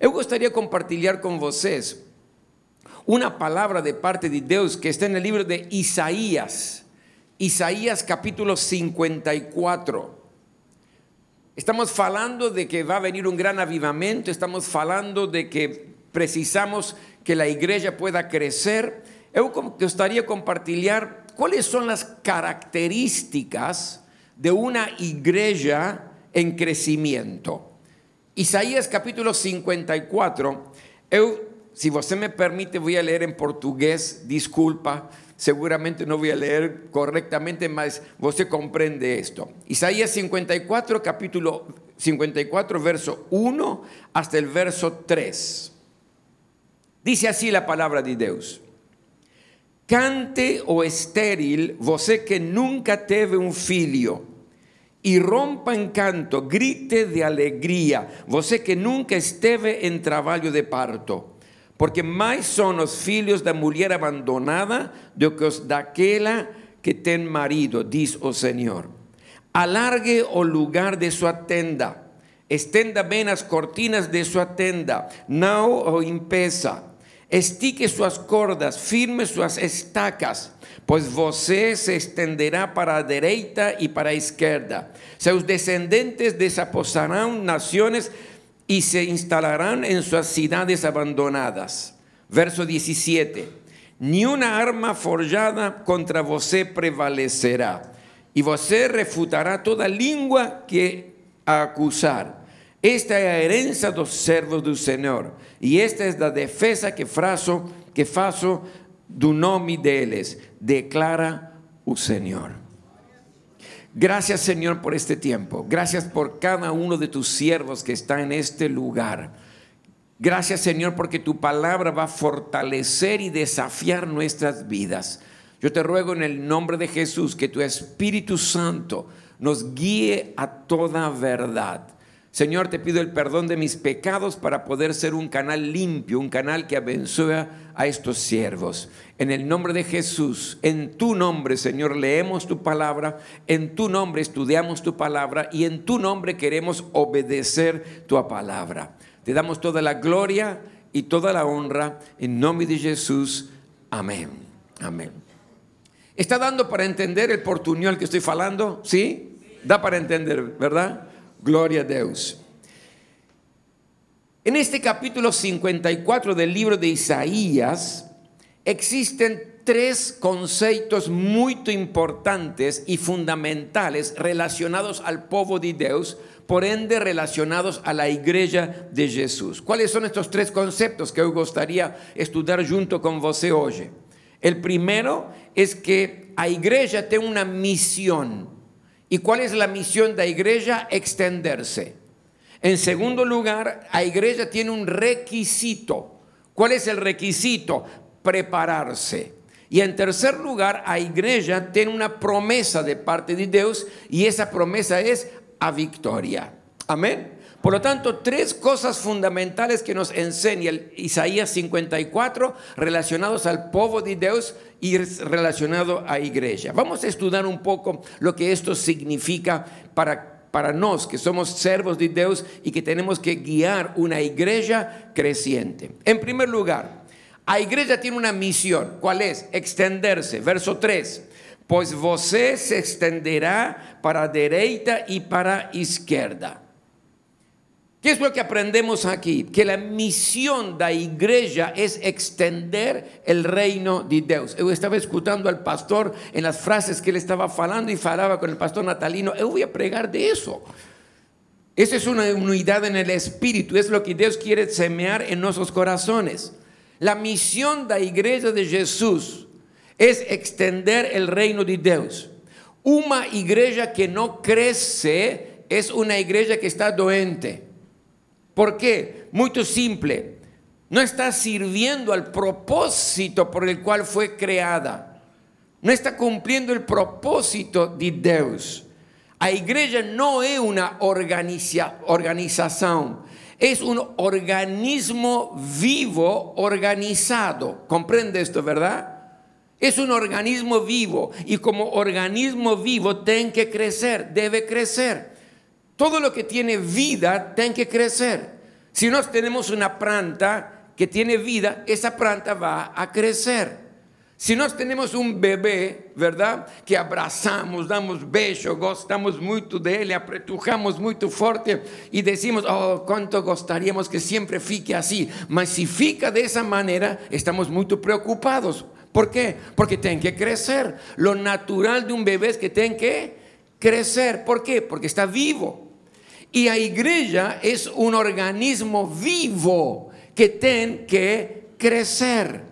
Eu gostaria de compartilhar com vocês uma palavra de parte de Deus que está no livro de Isaías, Isaías capítulo 54. Estamos falando de que va a venir un gran avivamiento, estamos falando de que precisamos que la iglesia pueda crecer. Eu gostaria de compartilhar cuáles son las características de una iglesia en crecimiento. Isaías capítulo 54, eu, si você me permite, voy a leer en portugués, disculpa, seguramente no voy a leer correctamente, mas você comprende esto. Isaías 54, capítulo 54, verso 1 hasta el verso 3. Dice así la palabra de Dios. Cante o estéril, você que nunca teve un filho, y rompa en canto, grite de alegría, você que nunca esteve en trabajo de parto porque más son los filhos da mulher abandonada do que os daquela que ten marido, dice o Señor. Alargue o lugar de su tenda, estenda bem as cortinas de su tenda, não o impeça. Estique suas cordas, firme suas estacas, pois você se estenderá para a direita e para a esquerda. Seus descendentes desaposarão nações y se instalarán en sus ciudades abandonadas. Verso 17. Ni una arma forjada contra você prevalecerá, y você refutará toda lengua que acusar. Esta es la herencia dos servos del Señor, y esta es la defensa que faço, que faço do nome deles, declara o Señor. Gracias Señor por este tiempo. Gracias por cada uno de tus siervos que está en este lugar. Gracias Señor porque tu palabra va a fortalecer y desafiar nuestras vidas. Yo te ruego en el nombre de Jesús que tu Espíritu Santo nos guíe a toda verdad Señor, te pido el perdón de mis pecados para poder ser un canal limpio, un canal que abençoe a estos siervos. En el nombre de Jesús, en tu nombre, Señor, leemos tu palabra, en tu nombre estudiamos tu palabra y en tu nombre queremos obedecer tu palabra. Te damos toda la gloria y toda la honra en nombre de Jesús. Amén. Amén. ¿Está dando para entender el portuñol que estoy falando? ¿Sí? Da para entender, ¿verdad? Gloria a Dios. En este capítulo 54 del libro de Isaías existen tres conceptos muy importantes y fundamentales relacionados al pueblo de Dios, por ende relacionados a la iglesia de Jesús. ¿Cuáles son estos tres conceptos que yo gustaría estudiar junto con usted hoy? El primero es que la iglesia tiene una misión ¿Y cuál es la misión de la iglesia? Extenderse. En segundo lugar, la iglesia tiene un requisito. ¿Cuál es el requisito? Prepararse. Y en tercer lugar, la iglesia tiene una promesa de parte de Dios y esa promesa es a victoria. Amén. Por lo tanto, tres cosas fundamentales que nos enseña Isaías 54 relacionados al pueblo de Dios y relacionado a iglesia. Vamos a estudiar un poco lo que esto significa para, para nos, que somos servos de Dios y que tenemos que guiar una iglesia creciente. En primer lugar, la iglesia tiene una misión. ¿Cuál es? Extenderse. Verso 3. Pues você se extenderá para derecha y para izquierda. ¿Qué es lo que aprendemos aquí? Que la misión de la iglesia es extender el reino de Dios. Yo estaba escuchando al pastor en las frases que él estaba falando y falaba con el pastor Natalino. Yo voy a pregar de eso. Esa es una unidad en el espíritu, es lo que Dios quiere semear en nuestros corazones. La misión de la iglesia de Jesús es extender el reino de Dios. Una iglesia que no crece es una iglesia que está doente. ¿Por qué? Muy simple. No está sirviendo al propósito por el cual fue creada. No está cumpliendo el propósito de Dios. La iglesia no es una organización, es un organismo vivo organizado. ¿Comprende esto, verdad? Es un organismo vivo y como organismo vivo tiene que crecer, debe crecer. Todo lo que tiene vida tiene que crecer. Si nós tenemos una planta que tiene vida, esa planta va a crecer. Si nós tenemos un bebé, ¿verdad? Que abrazamos, damos beso, gostamos muito dele, apretujamos muito forte y decimos, oh, cuánto gostaríamos que siempre fique así. Mas si fica de esa manera, estamos muy preocupados. ¿Por qué? Porque tiene que crecer. Lo natural de un bebé es que tiene que crecer. ¿Por qué? Porque está vivo. Y la iglesia es un organismo vivo que tiene que crecer.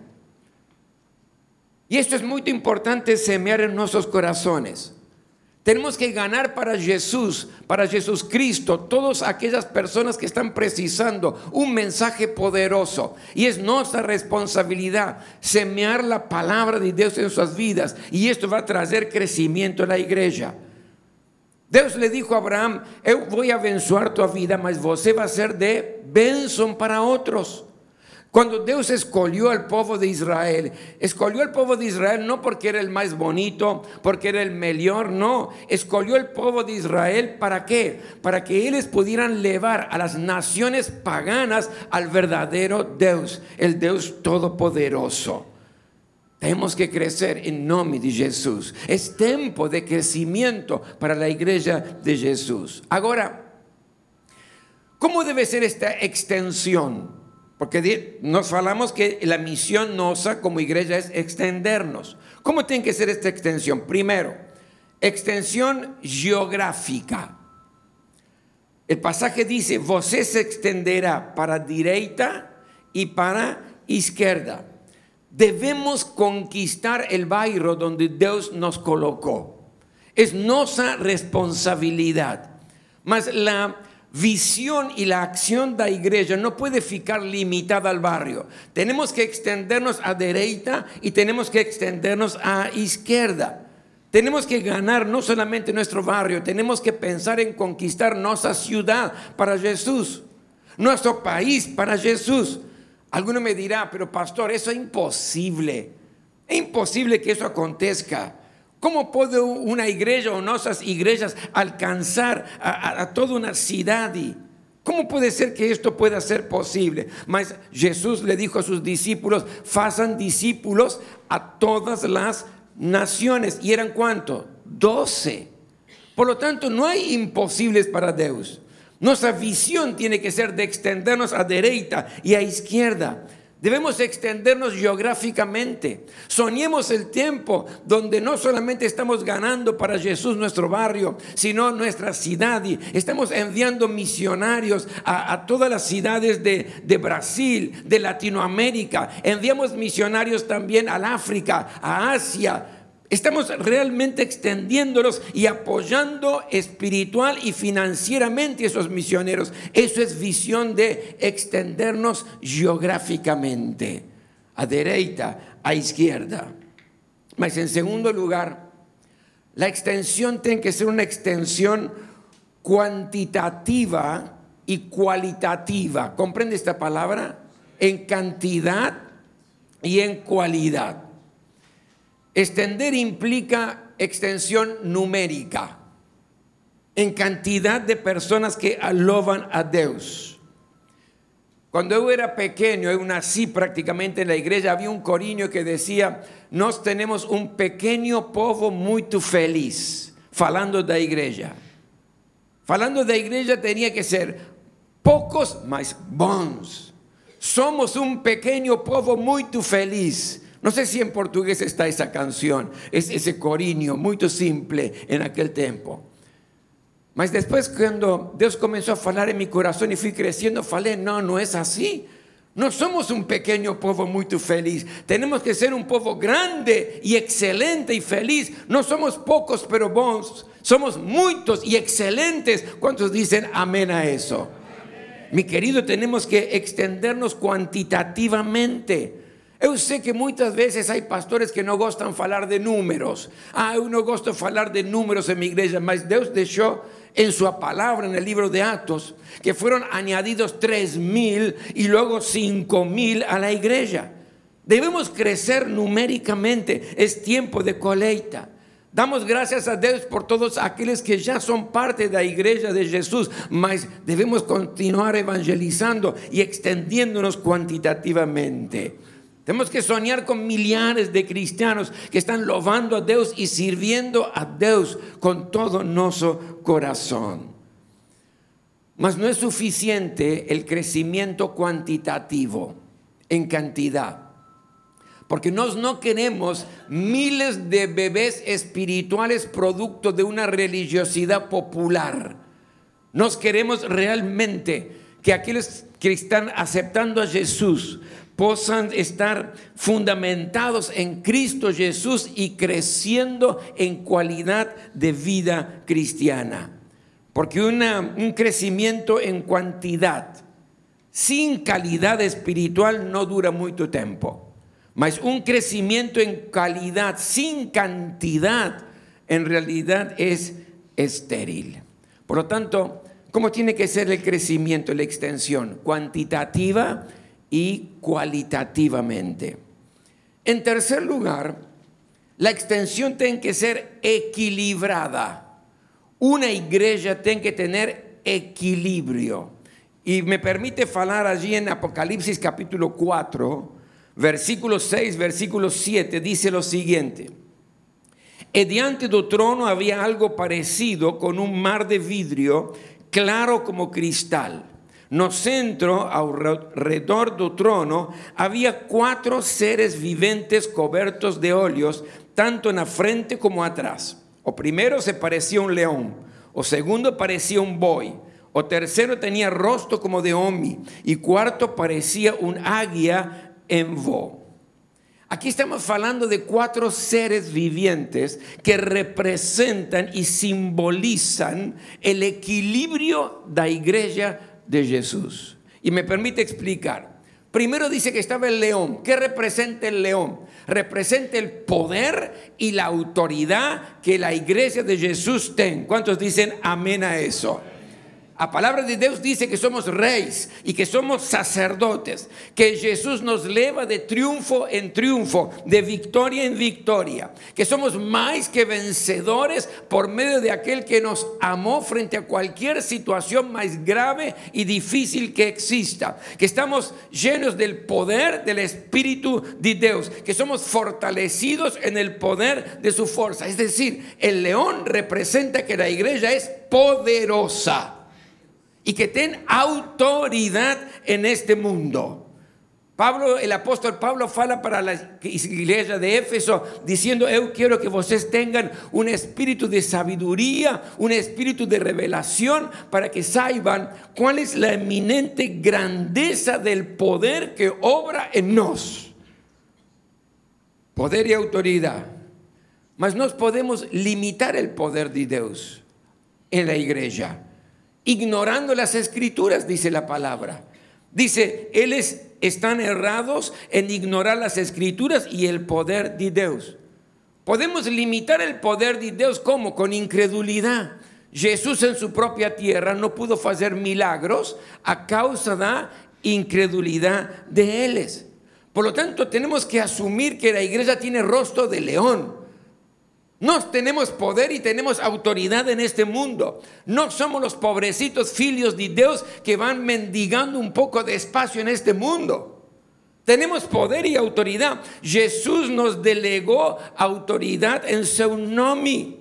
Y esto es muy importante semear en nuestros corazones. Tenemos que ganar para Jesús, para Jesús Cristo, todas aquellas personas que están precisando un mensaje poderoso. Y es nuestra responsabilidad semear la palabra de Dios en sus vidas. Y esto va a traer crecimiento en la iglesia. Dios le dijo a Abraham, voy a abençoar tu vida, mas você va a ser de benção para otros. Cuando Dios escogió al pueblo de Israel, escogió al pueblo de Israel no porque era el más bonito, porque era el mejor, no. Escogió el pueblo de Israel para qué? Para que ellos pudieran llevar a las naciones paganas al verdadero Dios, el Dios todopoderoso. Tenemos que crecer en nombre de Jesús. Es tiempo de crecimiento para la iglesia de Jesús. Ahora, ¿cómo debe ser esta extensión? Porque nos falamos que la misión nuestra como iglesia es extendernos. ¿Cómo tiene que ser esta extensión? Primero, extensión geográfica. El pasaje dice, você se extenderá para derecha y para izquierda. Debemos conquistar el barrio donde Dios nos colocó. Es nuestra responsabilidad. Mas la visión y la acción de la iglesia no puede ficar limitada al barrio. Tenemos que extendernos a derecha y tenemos que extendernos a izquierda. Tenemos que ganar no solamente nuestro barrio, tenemos que pensar en conquistar nuestra ciudad para Jesús, nuestro país para Jesús. Alguno me dirá, pero pastor, eso es imposible. Es imposible que eso acontezca. ¿Cómo puede una iglesia o nuestras iglesias alcanzar a, toda una ciudad? ¿Cómo puede ser que esto pueda ser posible? Mas Jesús le dijo a sus discípulos, façan discípulos a todas las naciones. ¿Y eran cuánto? Doce. Por lo tanto, no hay imposibles para Dios. Nuestra visión tiene que ser de extendernos a derecha y a izquierda. Debemos extendernos geográficamente. Soñemos el tiempo donde no solamente estamos ganando para Jesús nuestro barrio, sino nuestra ciudad. Estamos enviando misionarios a, todas las ciudades de, de, Brasil, de Latinoamérica. Enviamos misionarios también al África, a Asia Estamos realmente extendiéndolos y apoyando espiritual y financieramente a esos misioneros. Eso es visión de extendernos geográficamente, a derecha, a izquierda. Mas en segundo lugar, la extensión tiene que ser una extensión cuantitativa y cualitativa. ¿Comprende esta palabra? En cantidad y en cualidad. Extender implica extensión numérica en cantidad de personas que aloban a Dios. Cuando yo era pequeño, yo nací prácticamente en la iglesia, había un coriño que decía, nos tenemos un pequeño povo muy feliz, falando de la iglesia. Falando de la iglesia tenía que ser pocos, mas bons. Somos un pequeño povo muy feliz. No sé si en portugués está esa canción, es ese coriño muy simple en aquel tiempo. Mas después cuando Dios comenzó a hablar en mi corazón y fui creciendo, falé, no, no es así. No somos un pequeño pueblo muy feliz. Tenemos que ser un pueblo grande y excelente y feliz. No somos pocos pero bons. Somos muchos y excelentes. ¿Cuántos dicen amén a eso? Mi querido, tenemos que extendernos cuantitativamente. Yo sé que muchas veces hay pastores que no gustan hablar de números. Ah, yo no gosto hablar de números en mi iglesia, mas Dios dejó en su palabra en el libro de Atos que fueron añadidos tres mil y luego cinco mil a la iglesia. Debemos crecer numéricamente, es tiempo de colecta. Damos gracias a Dios por todos aquellos que ya son parte de la iglesia de Jesús, mas debemos continuar evangelizando y extendiéndonos cuantitativamente. Tenemos que soñar con millares de cristianos que están loando a Dios y sirviendo a Dios con todo nuestro corazón. Mas no es suficiente el crecimiento cuantitativo en cantidad. Porque nos no queremos miles de bebés espirituales producto de una religiosidad popular. Nos queremos realmente que aquellos que están aceptando a Jesús puedan estar fundamentados en Cristo Jesús y creciendo en cualidad de vida cristiana. Porque un crecimiento en cantidad sin calidad espiritual no dura mucho tiempo. Mas un crecimiento en calidad sin cantidad en realidad es estéril. Por lo tanto, ¿cómo tiene que ser el crecimiento, la extensión? Cuantitativa y cualitativamente. En tercer lugar, la extensión tiene que ser equilibrada. Una iglesia tiene que tener equilibrio. Y me permite hablar allí en Apocalipsis capítulo 4, versículo 6, versículo 7, dice lo siguiente. E diante do trono había algo parecido con un mar de vidrio claro como cristal. No centro, alrededor do trono, había cuatro seres viventes cobertos de óleos, tanto en la frente como atrás. O primero se parecía un león, o segundo parecía un buey o tercero tenía rostro como de Omi. Y cuarto parecía un águila en vo. Aquí estamos hablando de cuatro seres vivientes que representan y simbolizan el equilibrio de la iglesia de Jesús. Y me permite explicar. Primero dice que estaba el león. ¿Qué representa el león? Representa el poder y la autoridad que la iglesia de Jesús tiene. ¿Cuántos dicen amén a eso? La palabra de Dios dice que somos reyes y que somos sacerdotes, que Jesús nos lleva de triunfo en triunfo, de victoria en victoria, que somos más que vencedores por medio de aquel que nos amó frente a cualquier situación más grave y difícil que exista, que estamos llenos del poder del Espíritu de Dios, que somos fortalecidos en el poder de su fuerza. Es decir, el león representa que la iglesia es poderosa y que ten autoridad en este mundo. Pablo, el apóstol Pablo fala para la iglesia de Éfeso diciendo, yo quiero que ustedes tengan un espíritu de sabiduría, un espíritu de revelación para que sepan cuál es la eminente grandeza del poder que obra en nos. Poder y autoridad. Mas no podemos limitar el poder de Dios en la iglesia ignorando las escrituras, dice la palabra. Dice, ellos están errados en ignorar las escrituras y el poder de Dios. Podemos limitar el poder de Dios como con incredulidad. Jesús en su propia tierra no pudo hacer milagros a causa de la incredulidad de ellos. Por lo tanto, tenemos que asumir que la iglesia tiene rostro de león. No tenemos poder y tenemos autoridad en este mundo. No somos los pobrecitos filios de Dios que van mendigando un poco de espacio en este mundo. Tenemos poder y autoridad. Jesús nos delegó autoridad en su nombre.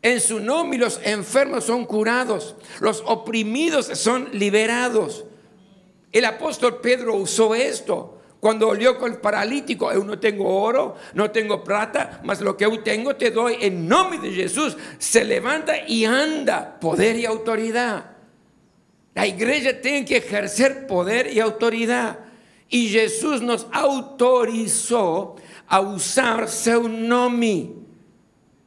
En su nombre los enfermos son curados, los oprimidos son liberados. El apóstol Pedro usó esto. Cuando olió con el paralítico, yo no tengo oro, no tengo plata, mas lo que yo tengo te doy en nombre de Jesús. Se levanta y anda, poder y autoridad. La iglesia tiene que ejercer poder y autoridad. Y Jesús nos autorizó a usar su nombre.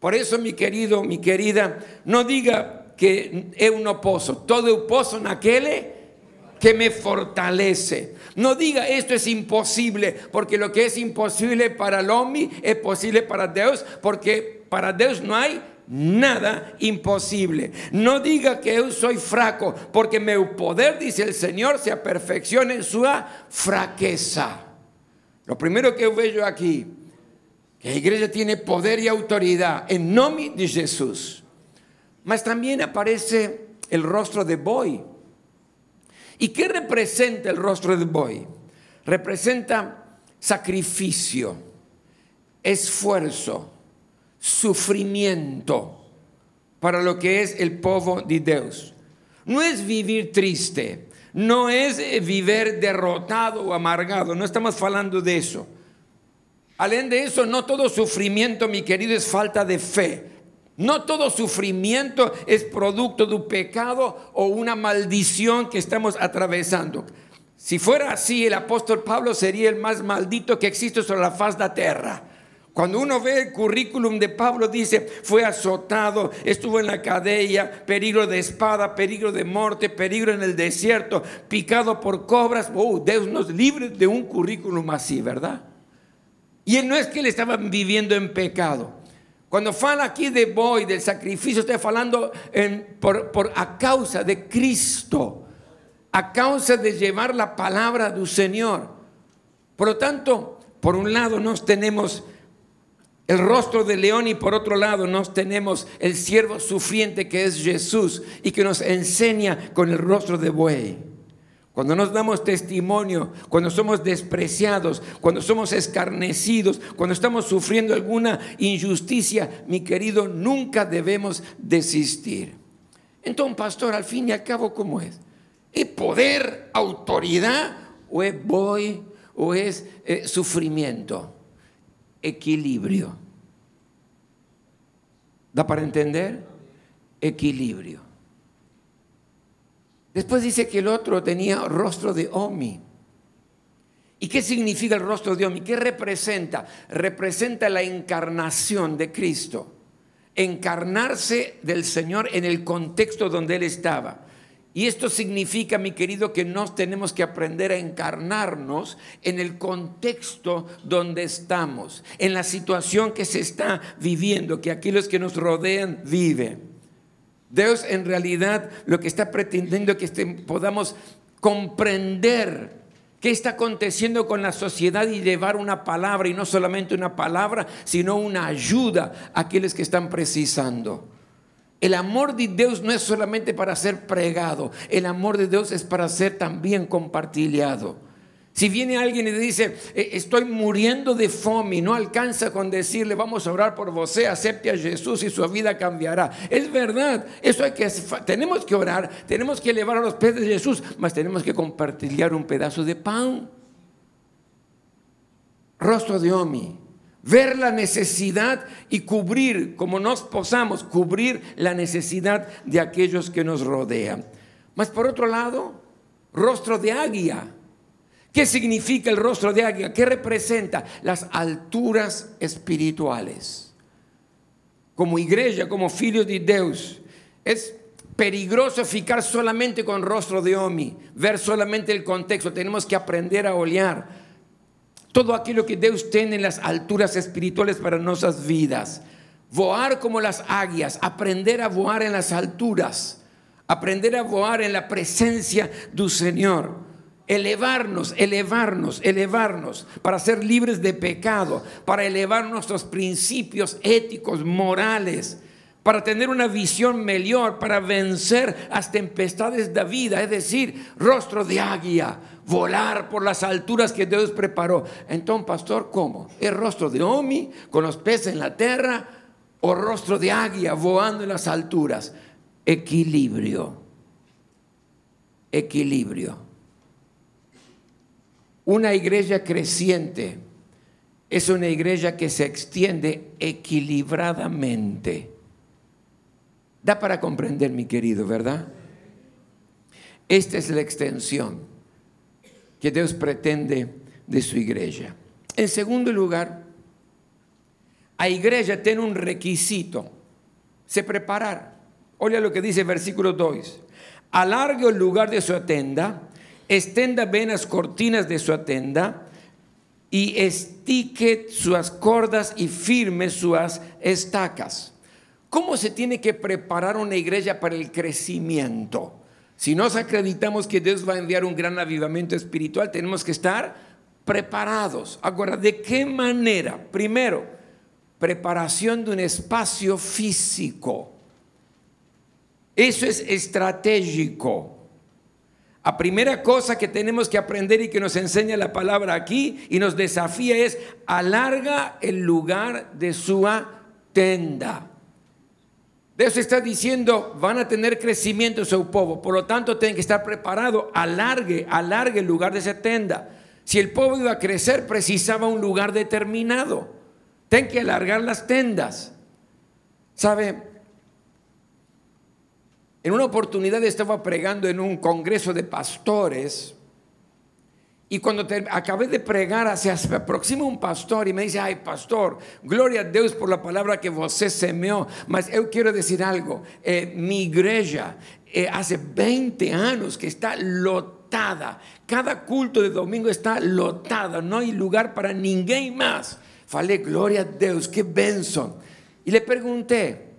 Por eso, mi querido, mi querida, no diga que es un oposo. Todo oposo en aquel que me fortalece. No diga esto es imposible, porque lo que es imposible para el hombre es posible para Dios, porque para Dios no hay nada imposible. No diga que yo soy fraco, porque mi poder, dice el Señor, se perfecciona en su fraqueza. Lo primero que veo aquí, que la iglesia tiene poder y autoridad en nombre de Jesús. Mas también aparece el rostro de Boy. ¿Y qué representa el rostro de Boy? Representa sacrificio, esfuerzo, sufrimiento para lo que es el povo de Dios. No es vivir triste, no es vivir derrotado o amargado, no estamos hablando de eso. Além de eso, no todo sufrimiento, mi querido, es falta de fe. No todo sufrimiento es producto de un pecado o una maldición que estamos atravesando. Si fuera así, el apóstol Pablo sería el más maldito que existe sobre la faz de la tierra. Cuando uno ve el currículum de Pablo, dice, fue azotado, estuvo en la cadena, peligro de espada, peligro de muerte, peligro en el desierto, picado por cobras. Oh, Dios nos libre de un currículum así, ¿verdad? Y no es que él estaba viviendo en pecado. Cuando fala aquí de boy, del sacrificio, está hablando por, por, a causa de Cristo, a causa de llevar la palabra del Señor. Por lo tanto, por un lado nos tenemos el rostro de león y por otro lado nos tenemos el siervo sufriente que es Jesús y que nos enseña con el rostro de buey. Cuando nos damos testimonio, cuando somos despreciados, cuando somos escarnecidos, cuando estamos sufriendo alguna injusticia, mi querido, nunca debemos desistir. Entonces, pastor, al fin y al cabo, ¿cómo es? ¿Es poder, autoridad o es voy o es eh, sufrimiento? equilibrio. ¿Da para entender? Equilibrio. Después dice que el otro tenía rostro de Omi. ¿Y qué significa el rostro de Omi? ¿Qué representa? Representa la encarnación de Cristo. Encarnarse del Señor en el contexto donde Él estaba. Y esto significa, mi querido, que nos tenemos que aprender a encarnarnos en el contexto donde estamos, en la situación que se está viviendo, que aquellos que nos rodean viven. Dios en realidad lo que está pretendiendo es que este, podamos comprender qué está aconteciendo con la sociedad y llevar una palabra, y no solamente una palabra, sino una ayuda a aquellos que están precisando. El amor de Dios no es solamente para ser pregado, el amor de Dios es para ser también compartilhado. Si viene alguien y dice, eh, estoy muriendo de fome y no alcanza con decirle, vamos a orar por vos, acepte a Jesús y su vida cambiará. Es verdad, eso hay que, tenemos que orar, tenemos que elevar a los pies de Jesús, mas tenemos que compartilhar un pedazo de pan. Rostro de Omi ver la necesidad y cubrir, como nos posamos, cubrir la necesidad de aquellos que nos rodean. Mas por otro lado, rostro de águila. ¿Qué significa el rostro de águila? ¿Qué representa? Las alturas espirituales. Como iglesia, como filhos de Dios, es peligroso ficar solamente con rostro de Omi, ver solamente el contexto. Tenemos que aprender a olear todo aquello que Dios tiene en las alturas espirituales para nuestras vidas. Voar como las águilas, aprender a voar en las alturas, aprender a voar en la presencia del Señor. Elevarnos, elevarnos, elevarnos para ser libres de pecado, para elevar nuestros principios éticos, morales, para tener una visión mejor, para vencer las tempestades de vida, es decir, rostro de águila, volar por las alturas que Dios preparó. Entonces, pastor, ¿cómo? ¿El rostro de Omi con los peces en la tierra o rostro de águila volando en las alturas? Equilibrio. Equilibrio. Una iglesia creciente es una iglesia que se extiende equilibradamente. Da para comprender, mi querido, ¿verdad? Esta es la extensión que Dios pretende de su iglesia. En segundo lugar, a iglesia tiene un requisito, se preparar. Oye lo que dice el versículo 2. Alargue el lugar de su tenda, extenda bien las cortinas de su tenda y estique sus cordas y firme sus estacas. ¿Cómo se tiene que preparar una iglesia para el crecimiento? Si nos acreditamos que Dios va a enviar un gran avivamiento espiritual, tenemos que estar preparados. Ahora, ¿de qué manera? Primero, preparación de un espacio físico. Eso es estratégico. La primera cosa que tenemos que aprender y que nos enseña la palabra aquí y nos desafía es alarga el lugar de su tenda. Dios está diciendo, van a tener crecimiento en su pueblo, por lo tanto tienen que estar preparados, alargue, alargue el lugar de esa tenda. Si el pueblo iba a crecer, precisaba un lugar determinado. Tienen que alargar las tendas. ¿Sabe? En una oportunidad estaba pregando en un congreso de pastores y cuando acabé de pregar, se aproxima un pastor y me dice, ay pastor, gloria a Dios por la palabra que você semeó, mas yo quiero decir algo, eh, mi iglesia eh, hace 20 años que está lotada, cada culto de domingo está lotada, no hay lugar para ninguém más. Falei, gloria a Dios, qué benção. Y le pregunté,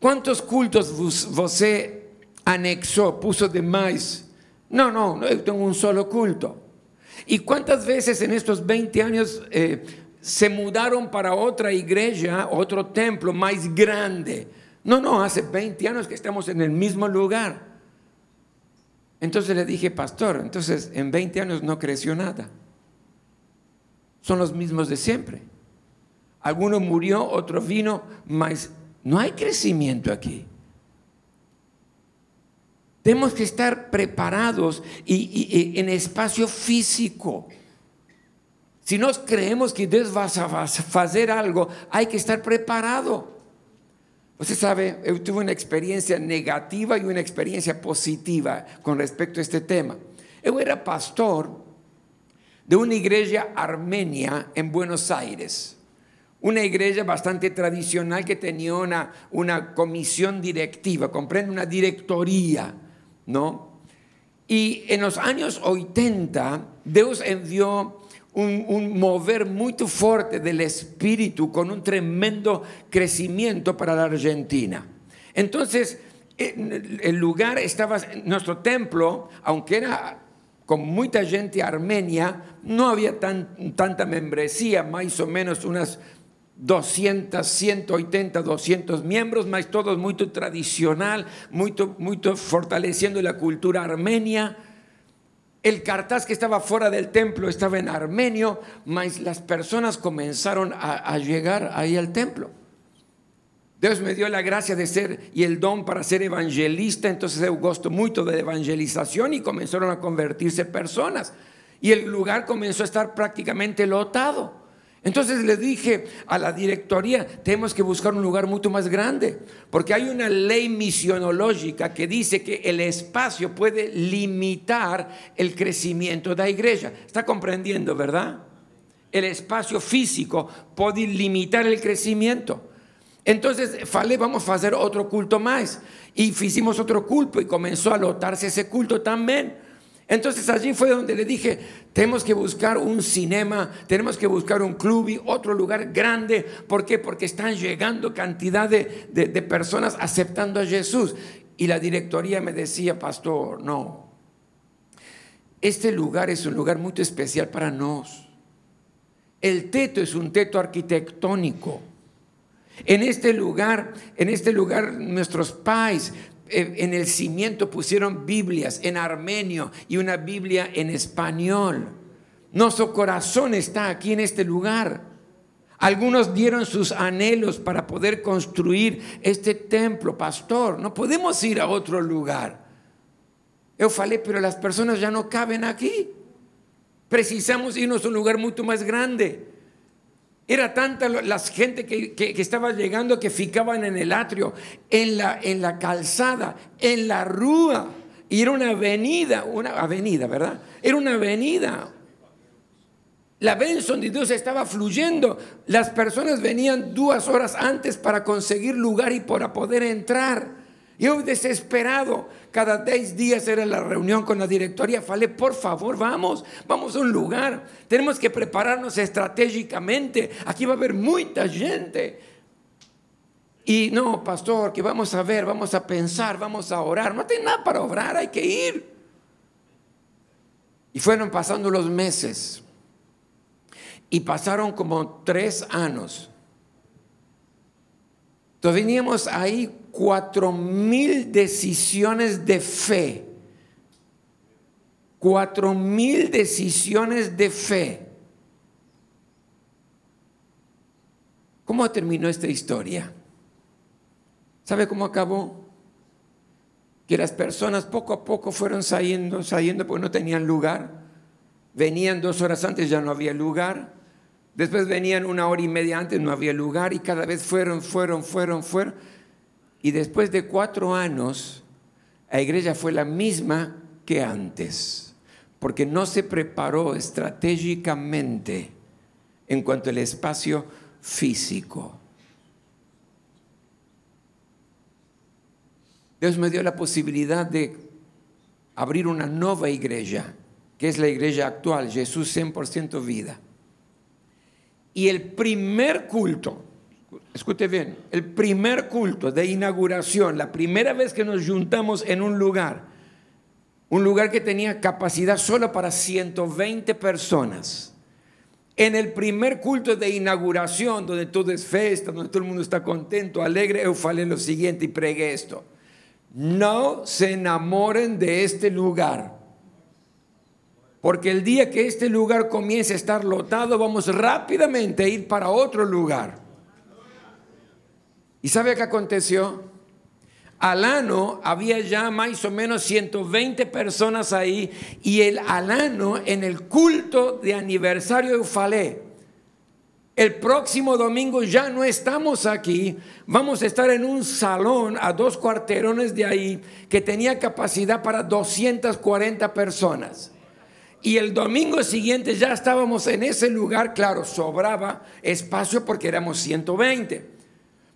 ¿Cuántos cultos você anexó, puso de más? No, no, yo tengo un solo culto. ¿Y cuántas veces en estos 20 años eh, se mudaron para otra iglesia, otro templo más grande? No, no, hace 20 años que estamos en el mismo lugar. Entonces le dije, pastor, entonces en 20 años no creció nada. Son los mismos de siempre. Alguno murió, otro vino, más no hay crecimiento aquí. Tenemos que estar preparados y, en espacio físico. Si nos creemos que Dios va a hacer algo, hay que estar preparado. Usted sabe, yo tuve una experiencia negativa y una experiencia positiva con respecto a este tema. Yo era pastor de una iglesia armenia en Buenos Aires una iglesia bastante tradicional que tenía una, una comisión directiva, comprende una directoría, ¿no? Y en los años 80, Dios envió un, mover muy fuerte del espíritu con un tremendo crecimiento para la Argentina. Entonces, el lugar estaba, nuestro templo, aunque era con mucha gente armenia, no había tan, tanta membresía, más o menos unas 200, 180, 200 miembros, más todos muy tradicional, muy, muy fortaleciendo la cultura armenia. El cartaz que estaba fuera del templo estaba en armenio, mas las personas comenzaron a, llegar ahí al templo. Dios me dio la gracia de ser y el don para ser evangelista, entonces yo gosto mucho de evangelización y comenzaron a convertirse personas. Y el lugar comenzó a estar prácticamente lotado. Entonces le dije a la directoría, tenemos que buscar un lugar mucho más grande, porque hay una ley misionológica que dice que el espacio puede limitar el crecimiento de la iglesia. ¿Está comprendiendo, verdad? El espacio físico puede limitar el crecimiento. Entonces, falé, vamos a hacer otro culto más. Y hicimos otro culto y comenzó a lotarse ese culto también. Entonces allí fue donde le dije, tenemos que buscar un cinema, tenemos que buscar un club y otro lugar grande. ¿Por qué? Porque están llegando cantidad de, de personas aceptando a Jesús. Y la directoría me decía, pastor, no, este lugar es un lugar muy especial para nos. El teto es un teto arquitectónico. En este lugar, en este lugar nuestros pais en el cimiento pusieron Biblias en armenio y una Biblia en español. Nuestro corazón está aquí en este lugar. Algunos dieron sus anhelos para poder construir este templo, pastor. No podemos ir a otro lugar. Yo falei, pero las personas ya no caben aquí. Precisamos irnos a un lugar mucho más grande. Era tanta la gente que, estaba llegando que ficaban en el atrio, en la, en la calzada, en la rúa. Y era una avenida, una avenida, ¿verdad? Era una avenida. La bendición de Dios estaba fluyendo. Las personas venían dos horas antes para conseguir lugar y para poder entrar. Yo desesperado, cada 10 días era la reunión con la directoría. Falé, por favor, vamos, vamos a un lugar. Tenemos que prepararnos estratégicamente. Aquí va a haber mucha gente. Y no, pastor, que vamos a ver, vamos a pensar, vamos a orar. No hay nada para orar, hay que ir. Y fueron pasando los meses. Y pasaron como tres años. Entonces veníamos ahí cuatro mil decisiones de fe. Cuatro mil decisiones de fe. ¿Cómo terminó esta historia? ¿Sabe cómo acabó? Que las personas poco a poco fueron saliendo, saliendo porque no tenían lugar. Venían dos horas antes, ya no había lugar. Después venían una hora y media antes, no había lugar. Y cada vez fueron, fueron, fueron, fueron. Y después de cuatro años, la iglesia fue la misma que antes. Porque no se preparó estratégicamente en cuanto al espacio físico. Dios me dio la posibilidad de abrir una nueva iglesia, que es la iglesia actual, Jesús 100% vida. Y el primer culto, escute bien, el primer culto de inauguración, la primera vez que nos juntamos en un lugar, un lugar que tenía capacidad solo para 120 personas. En el primer culto de inauguración, donde todo es fiesta, donde todo el mundo está contento, alegre, yo lo siguiente y pregué esto. No se enamoren de este lugar. Porque el día que este lugar comience a estar lotado, vamos rápidamente a ir para otro lugar. ¿Y sabe qué aconteció? Al año había ya más o menos 120 personas ahí y el alano en el culto de aniversario de Ufalé. El próximo domingo ya no estamos aquí, vamos a estar en un salón a dos cuarterones de ahí que tenía capacidad para 240 personas. Y el domingo siguiente ya estábamos en ese lugar, claro, sobraba espacio porque éramos 120.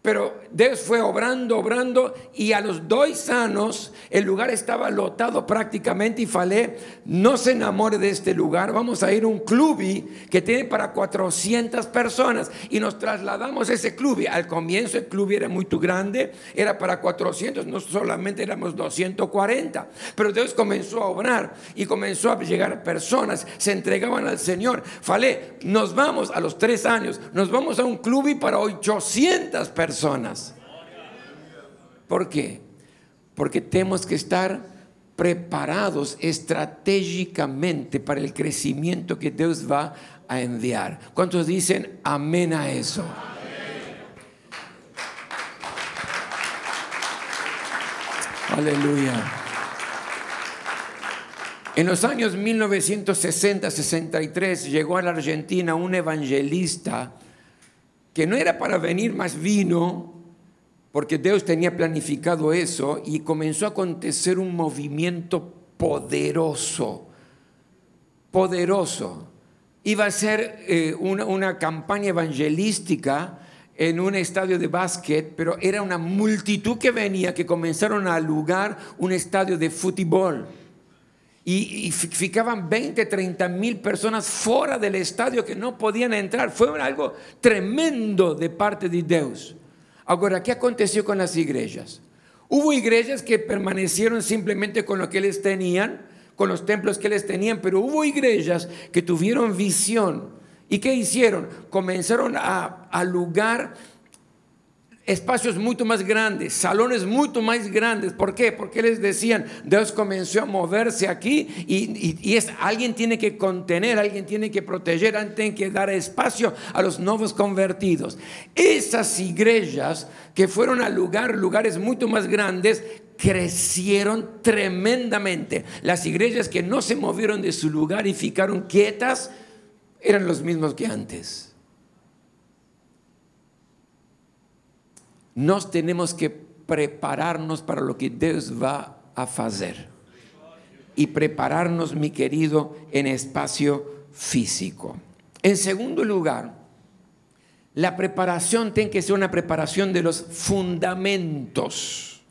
Pero Dios fue obrando, obrando, y a los dos años el lugar estaba lotado prácticamente y falé, no se enamore de este lugar, vamos a ir a un club que tiene para 400 personas y nos trasladamos a ese club. Al comienzo el club era muy grande, era para 400, no solamente éramos 240, pero Dios comenzó a obrar y comenzó a llegar personas, se entregaban al Señor. Falé, nos vamos a los tres años, nos vamos a un club para 800 personas personas. ¿Por qué? Porque tenemos que estar preparados estratégicamente para el crecimiento que Dios va a enviar. ¿Cuántos dicen amén a eso? Aleluya. En los años 1960-63 llegó a la Argentina un evangelista que no era para venir más vino, porque Dios tenía planificado eso, y comenzó a acontecer un movimiento poderoso, poderoso. Iba a ser eh, una, una campaña evangelística en un estadio de básquet, pero era una multitud que venía, que comenzaron a lugar un estadio de fútbol y, ficaban 20, 30 mil personas fuera del estadio que no podían entrar. Fue algo tremendo de parte de Dios. Ahora, ¿qué aconteció con las iglesias? Hubo iglesias que permanecieron simplemente con lo que les tenían, con los templos que les tenían, pero hubo iglesias que tuvieron visión. ¿Y qué hicieron? Comenzaron a, a lugar espacios mucho más grandes, salones mucho más grandes. ¿Por qué? Porque les decían, Dios comenzó a moverse aquí y, es, alguien tiene que contener, alguien tiene que proteger, alguien tiene que dar espacio a los nuevos convertidos. Esas iglesias que fueron a lugar, lugares mucho más grandes, crecieron tremendamente. Las iglesias que no se movieron de su lugar y ficaron quietas, eran los mismos que antes. Nos tenemos que prepararnos para lo que Dios va a hacer. Y prepararnos, mi querido, en espacio físico. En segundo lugar, la preparación tiene que ser una preparación de los fundamentos.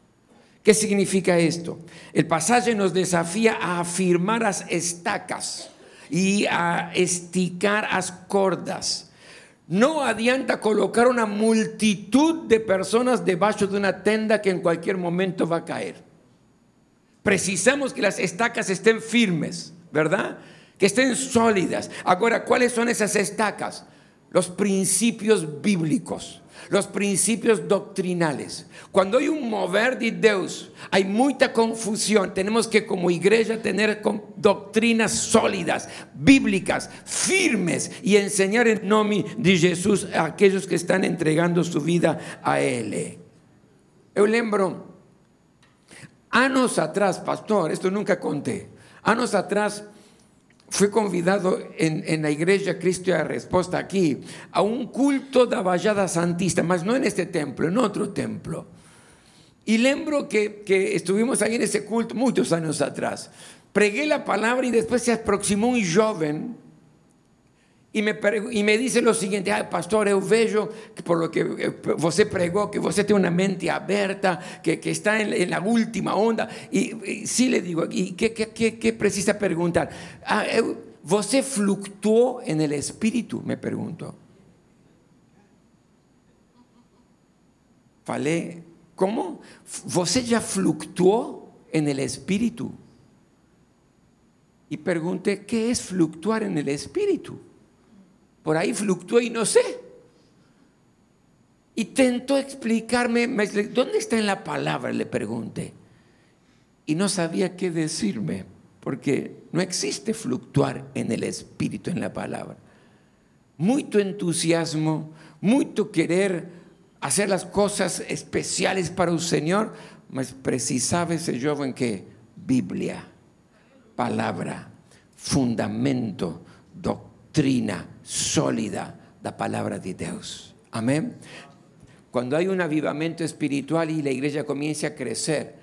¿Qué significa esto? El pasaje nos desafía a afirmar las estacas y a esticar las cordas no adianta colocar una multitud de personas debajo de una tenda que en cualquier momento va a caer. Precisamos que las estacas estén firmes, ¿verdad? que estén sólidas. Ahora, ¿cuáles son esas estacas? Los principios bíblicos los principios doctrinales. Cuando hay un mover de Dios, hay mucha confusión. Tenemos que como iglesia tener doctrinas sólidas, bíblicas, firmes y enseñar en nombre de Jesús a aquellos que están entregando su vida a Él. Yo lembro, años atrás, pastor, esto nunca conté, años atrás fui convidado en, la iglesia Cristo y la Respuesta aquí a un culto de Vallada Santista, mas no en este templo, en otro templo. Y lembro que, que estuvimos ahí en ese culto muchos años atrás. Pregué la palabra y después se aproximó un joven y me, y me dice lo siguiente, ah, pastor, eu vejo que por lo que eh, você pregó, que você tiene una mente abierta, que, que está en, la última onda. Y, sí le digo, ¿y qué, qué, qué, precisa preguntar? Ah, ¿Você fluctuó en el espíritu? Me preguntó. Falei, ¿cómo? ¿Você ya fluctuó en el espíritu? Y pregunté, ¿qué es fluctuar en el espíritu? Por ahí fluctuó y no sé. Y tentó explicarme, ¿dónde está en la palabra? Le pregunté. Y no sabía qué decirme, porque no existe fluctuar en el espíritu, en la palabra. Mucho entusiasmo, mucho querer hacer las cosas especiales para un Señor, mas precisaba ese joven que Biblia, palabra, fundamento, doctrina, sólida la palabra de Dios. Amén. Cuando hay un avivamiento espiritual y la iglesia comienza a crecer,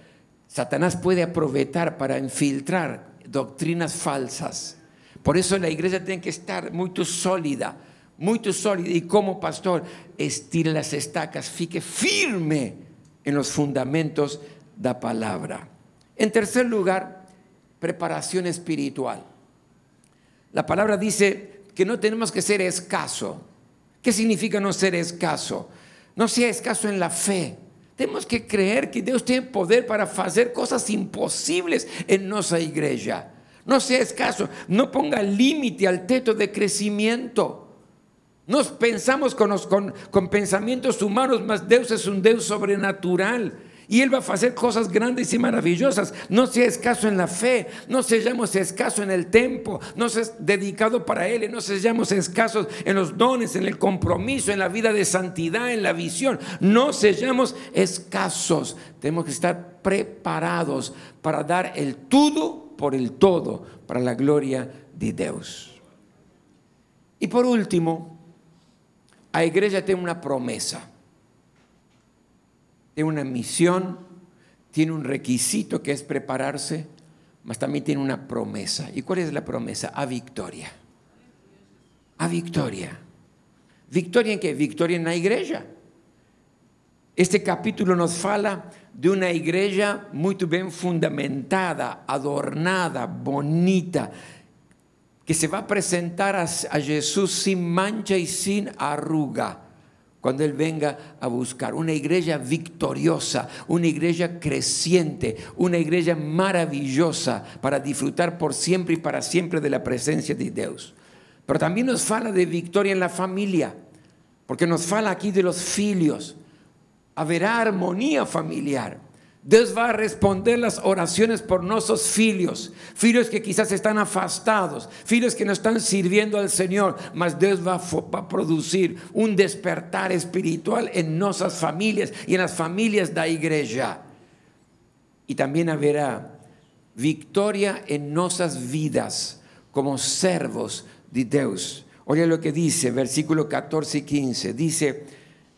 Satanás puede aprovechar para infiltrar doctrinas falsas. Por eso la iglesia tiene que estar muy sólida, muy sólida. Y como pastor, estire las estacas, fique firme en los fundamentos de la palabra. En tercer lugar, preparación espiritual. La palabra dice, que no tenemos que ser escaso. ¿Qué significa no ser escaso? No sea escaso en la fe. Tenemos que creer que Dios tiene poder para hacer cosas imposibles en nuestra iglesia. No sea escaso, no ponga límite al teto de crecimiento. Nos pensamos con, con, con pensamientos humanos, mas Dios es un Dios sobrenatural y Él va a hacer cosas grandes y maravillosas. No sea escaso en la fe, no seamos escasos en el tiempo, no seas dedicado para Él, no seamos escasos en los dones, en el compromiso, en la vida de santidad, en la visión. No seamos escasos. Tenemos que estar preparados para dar el todo por el todo, para la gloria de Dios. Y por último, la iglesia tiene una promesa una misión, tiene un requisito que es prepararse, mas también tiene una promesa. ¿Y cuál es la promesa? A victoria. A victoria. ¿Victoria en qué? Victoria en la iglesia. Este capítulo nos fala de una iglesia muy bien fundamentada, adornada, bonita, que se va a presentar a Jesús sin mancha y sin arruga cuando Él venga a buscar. Una iglesia victoriosa, una iglesia creciente, una iglesia maravillosa para disfrutar por siempre y para siempre de la presencia de Dios. Pero también nos fala de victoria en la familia, porque nos fala aquí de los filios. Habrá armonía familiar. Dios va a responder las oraciones por nuestros filios, filios que quizás están afastados, filios que no están sirviendo al Señor, mas Dios va a, producir un despertar espiritual en nuestras familias y en las familias de la iglesia. Y también habrá victoria en nuestras vidas como servos de Dios. Oye lo que dice, versículo 14 y 15, dice,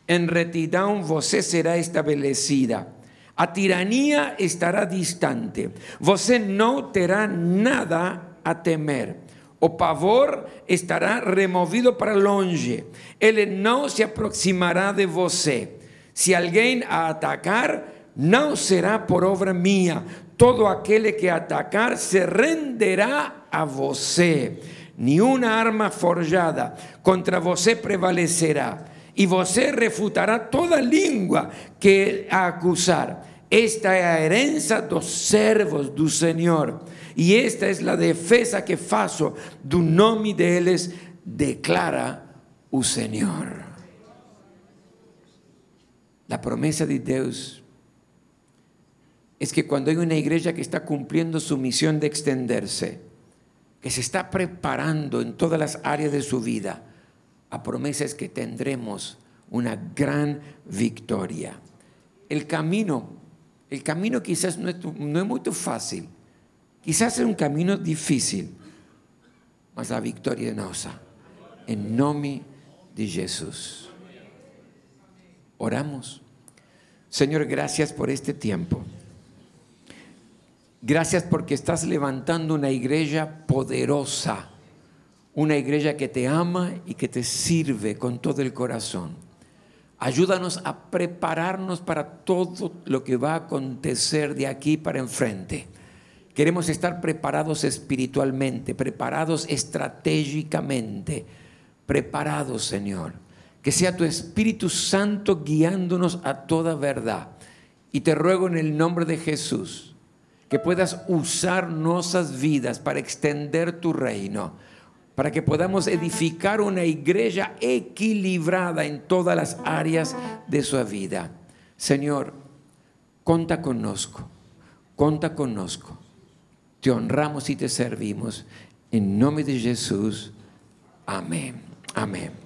en retidão você será establecida a tiranía estará distante. Você no terá nada a temer. O pavor estará removido para longe. Él no se aproximará de você. Si alguien a atacar, no será por obra mía. Todo aquel que atacar se renderá a você. Una arma forjada contra você prevalecerá y você refutará toda língua que a acusar. Esta es la herencia dos servos del Señor Y esta es la defensa que faço do nome deles, declara o Senhor. La promesa de Dios es que cuando hay una iglesia que está cumpliendo su misión de extenderse, que se está preparando en todas las áreas de su vida, la promesa es que tendremos una gran victoria. El camino, el camino quizás no es, no es muy fácil, quizás es un camino difícil, mas la victoria es nuestra. En nombre de Jesús. Oramos. Señor, gracias por este tiempo. Gracias porque estás levantando una iglesia poderosa, una iglesia que te ama y que te sirve con todo el corazón. Ayúdanos a prepararnos para todo lo que va a acontecer de aquí para enfrente. Queremos estar preparados espiritualmente, preparados estratégicamente, preparados, Señor. Que sea tu Espíritu Santo guiándonos a toda verdad. Y te ruego en el nombre de Jesús que puedas usar nuestras vidas para extender tu reino, para que podamos edificar una iglesia equilibrada en todas las áreas de su vida. Señor, conta conozco, conta conozco. Te honramos y te servimos. En nombre de Jesús. Amén. Amén.